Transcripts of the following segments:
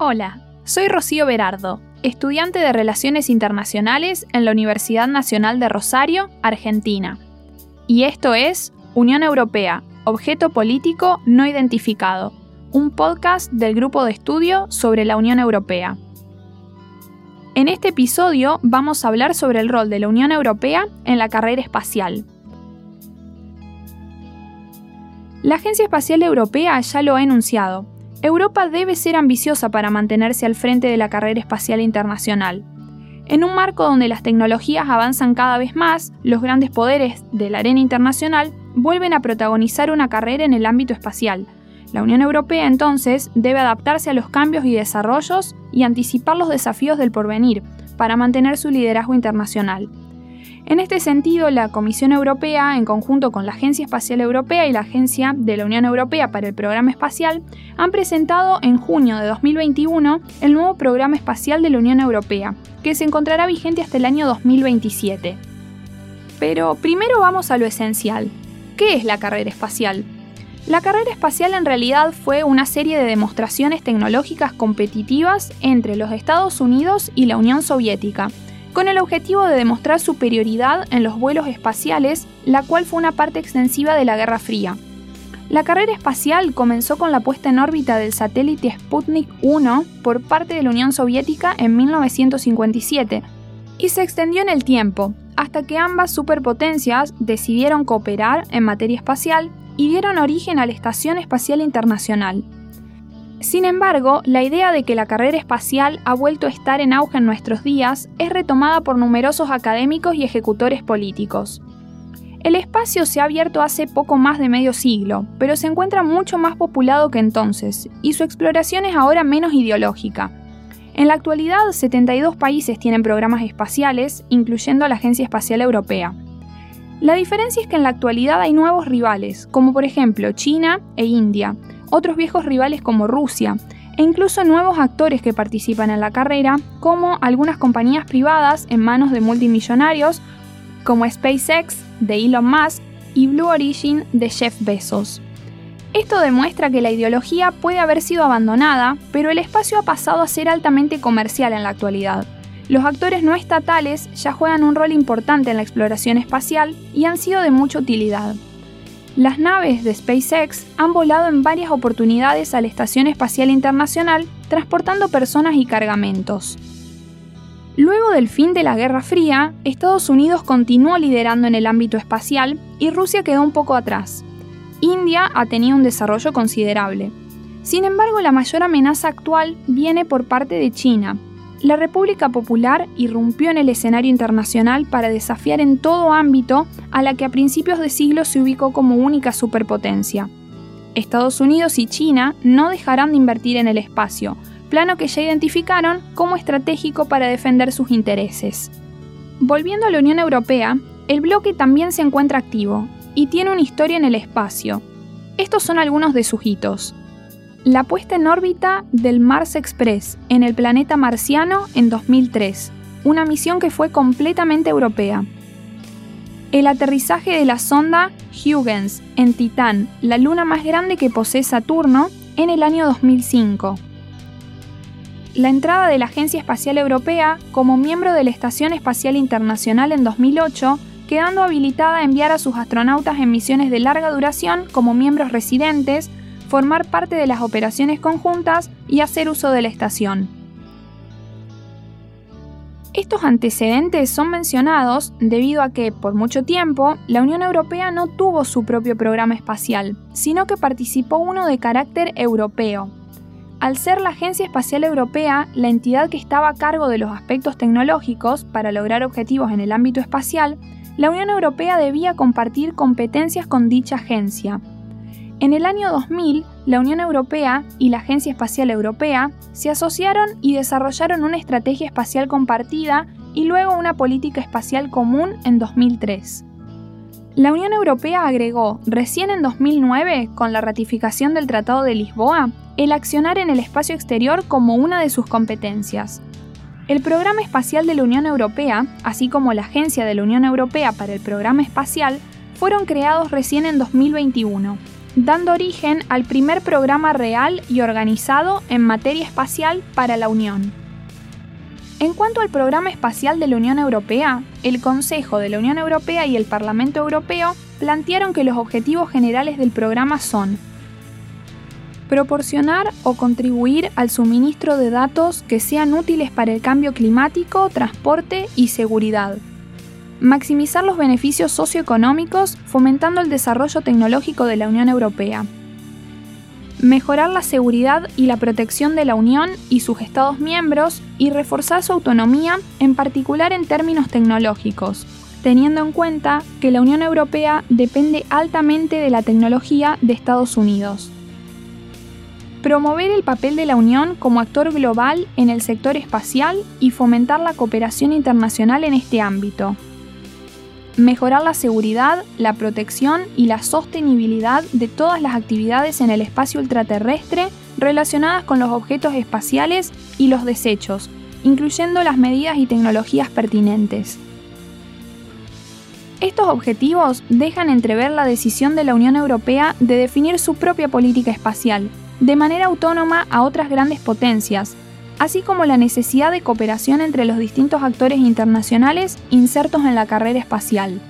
Hola, soy Rocío Berardo, estudiante de Relaciones Internacionales en la Universidad Nacional de Rosario, Argentina. Y esto es Unión Europea, Objeto Político No Identificado, un podcast del Grupo de Estudio sobre la Unión Europea. En este episodio vamos a hablar sobre el rol de la Unión Europea en la carrera espacial. La Agencia Espacial Europea ya lo ha enunciado, Europa debe ser ambiciosa para mantenerse al frente de la carrera espacial internacional. En un marco donde las tecnologías avanzan cada vez más, los grandes poderes de la arena internacional vuelven a protagonizar una carrera en el ámbito espacial. La Unión Europea entonces debe adaptarse a los cambios y desarrollos y anticipar los desafíos del porvenir para mantener su liderazgo internacional. En este sentido, la Comisión Europea, en conjunto con la Agencia Espacial Europea y la Agencia de la Unión Europea para el Programa Espacial, han presentado en junio de 2021 el nuevo Programa Espacial de la Unión Europea, que se encontrará vigente hasta el año 2027. Pero primero vamos a lo esencial. ¿Qué es la carrera espacial? La carrera espacial en realidad fue una serie de demostraciones tecnológicas competitivas entre los Estados Unidos y la Unión Soviética, con el objetivo de demostrar superioridad en los vuelos espaciales, la cual fue una parte extensiva de la Guerra Fría. La carrera espacial comenzó con la puesta en órbita del satélite Sputnik 1 por parte de la Unión Soviética en 1957 y se extendió en el tiempo, hasta que ambas superpotencias decidieron cooperar en materia espacial y dieron origen a la Estación Espacial Internacional, sin embargo, la idea de que la carrera espacial ha vuelto a estar en auge en nuestros días es retomada por numerosos académicos y ejecutores políticos. El espacio se ha abierto hace poco más de medio siglo, pero se encuentra mucho más populado que entonces, y su exploración es ahora menos ideológica. En la actualidad, 72 países tienen programas espaciales, incluyendo la Agencia Espacial Europea. La diferencia es que en la actualidad hay nuevos rivales, como por ejemplo China e India, otros viejos rivales como Rusia, e incluso nuevos actores que participan en la carrera, como algunas compañías privadas en manos de multimillonarios, como SpaceX de Elon Musk y Blue Origin de Jeff Bezos. Esto demuestra que la ideología puede haber sido abandonada, pero el espacio ha pasado a ser altamente comercial en la actualidad. Los actores no estatales ya juegan un rol importante en la exploración espacial y han sido de mucha utilidad. Las naves de SpaceX han volado en varias oportunidades a la Estación Espacial Internacional transportando personas y cargamentos. Luego del fin de la Guerra Fría, Estados Unidos continuó liderando en el ámbito espacial y Rusia quedó un poco atrás. India ha tenido un desarrollo considerable. Sin embargo, la mayor amenaza actual viene por parte de China, la República Popular irrumpió en el escenario internacional para desafiar en todo ámbito a la que a principios de siglo se ubicó como única superpotencia. Estados Unidos y China no dejarán de invertir en el espacio, plano que ya identificaron como estratégico para defender sus intereses. Volviendo a la Unión Europea, el bloque también se encuentra activo y tiene una historia en el espacio. Estos son algunos de sus hitos la puesta en órbita del Mars Express en el planeta marciano en 2003, una misión que fue completamente europea. El aterrizaje de la sonda Huygens en Titán, la luna más grande que posee Saturno, en el año 2005. La entrada de la Agencia Espacial Europea como miembro de la Estación Espacial Internacional en 2008, quedando habilitada a enviar a sus astronautas en misiones de larga duración como miembros residentes formar parte de las operaciones conjuntas y hacer uso de la estación. Estos antecedentes son mencionados debido a que, por mucho tiempo, la Unión Europea no tuvo su propio programa espacial, sino que participó uno de carácter europeo. Al ser la Agencia Espacial Europea la entidad que estaba a cargo de los aspectos tecnológicos para lograr objetivos en el ámbito espacial, la Unión Europea debía compartir competencias con dicha agencia, en el año 2000, la Unión Europea y la Agencia Espacial Europea se asociaron y desarrollaron una estrategia espacial compartida y luego una política espacial común en 2003. La Unión Europea agregó, recién en 2009, con la ratificación del Tratado de Lisboa, el accionar en el espacio exterior como una de sus competencias. El Programa Espacial de la Unión Europea, así como la Agencia de la Unión Europea para el Programa Espacial, fueron creados recién en 2021 dando origen al primer programa real y organizado en materia espacial para la Unión. En cuanto al programa espacial de la Unión Europea, el Consejo de la Unión Europea y el Parlamento Europeo plantearon que los objetivos generales del programa son proporcionar o contribuir al suministro de datos que sean útiles para el cambio climático, transporte y seguridad, maximizar los beneficios socioeconómicos fomentando el desarrollo tecnológico de la Unión Europea, mejorar la seguridad y la protección de la Unión y sus Estados miembros y reforzar su autonomía, en particular en términos tecnológicos, teniendo en cuenta que la Unión Europea depende altamente de la tecnología de Estados Unidos. Promover el papel de la Unión como actor global en el sector espacial y fomentar la cooperación internacional en este ámbito, mejorar la seguridad, la protección y la sostenibilidad de todas las actividades en el espacio ultraterrestre relacionadas con los objetos espaciales y los desechos, incluyendo las medidas y tecnologías pertinentes. Estos objetivos dejan entrever la decisión de la Unión Europea de definir su propia política espacial, de manera autónoma a otras grandes potencias, así como la necesidad de cooperación entre los distintos actores internacionales insertos en la carrera espacial.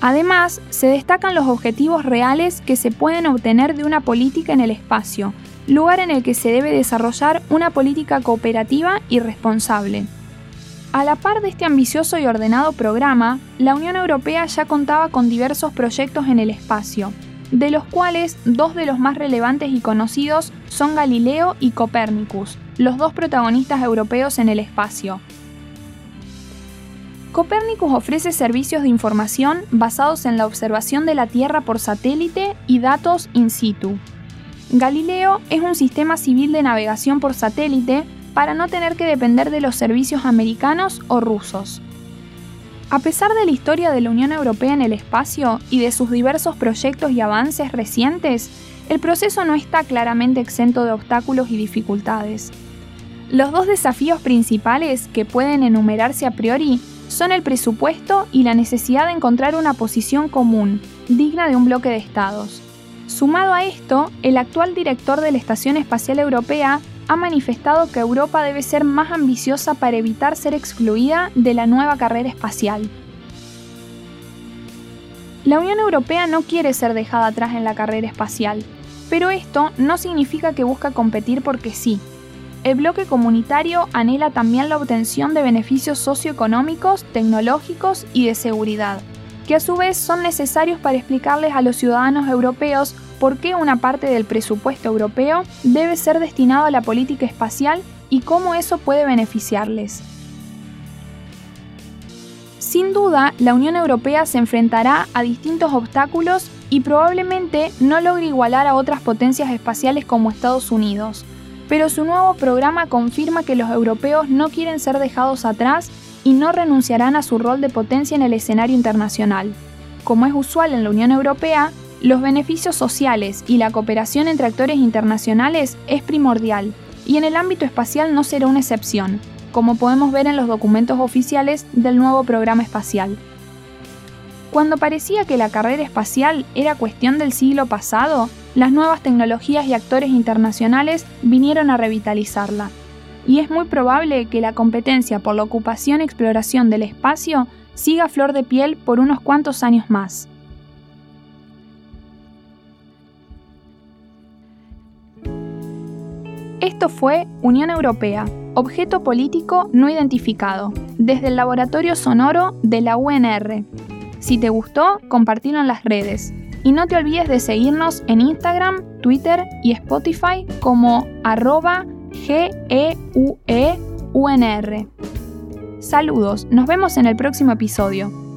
Además, se destacan los objetivos reales que se pueden obtener de una política en el espacio, lugar en el que se debe desarrollar una política cooperativa y responsable. A la par de este ambicioso y ordenado programa, la Unión Europea ya contaba con diversos proyectos en el espacio, de los cuales dos de los más relevantes y conocidos son Galileo y Copernicus, los dos protagonistas europeos en el espacio. Copernicus ofrece servicios de información basados en la observación de la Tierra por satélite y datos in situ. Galileo es un sistema civil de navegación por satélite para no tener que depender de los servicios americanos o rusos. A pesar de la historia de la Unión Europea en el espacio y de sus diversos proyectos y avances recientes, el proceso no está claramente exento de obstáculos y dificultades. Los dos desafíos principales que pueden enumerarse a priori son el presupuesto y la necesidad de encontrar una posición común, digna de un bloque de estados. Sumado a esto, el actual director de la Estación Espacial Europea ha manifestado que Europa debe ser más ambiciosa para evitar ser excluida de la nueva carrera espacial. La Unión Europea no quiere ser dejada atrás en la carrera espacial, pero esto no significa que busca competir porque sí. El bloque comunitario anhela también la obtención de beneficios socioeconómicos, tecnológicos y de seguridad, que a su vez son necesarios para explicarles a los ciudadanos europeos por qué una parte del presupuesto europeo debe ser destinado a la política espacial y cómo eso puede beneficiarles. Sin duda, la Unión Europea se enfrentará a distintos obstáculos y probablemente no logre igualar a otras potencias espaciales como Estados Unidos, pero su nuevo programa confirma que los europeos no quieren ser dejados atrás y no renunciarán a su rol de potencia en el escenario internacional. Como es usual en la Unión Europea, los beneficios sociales y la cooperación entre actores internacionales es primordial, y en el ámbito espacial no será una excepción, como podemos ver en los documentos oficiales del nuevo programa espacial. Cuando parecía que la carrera espacial era cuestión del siglo pasado, las nuevas tecnologías y actores internacionales vinieron a revitalizarla. Y es muy probable que la competencia por la ocupación y exploración del espacio siga flor de piel por unos cuantos años más. Esto fue Unión Europea, objeto político no identificado, desde el laboratorio sonoro de la UNR. Si te gustó, compartilo en las redes. Y no te olvides de seguirnos en Instagram, Twitter y Spotify como arroba GEUEUNR. Saludos, nos vemos en el próximo episodio.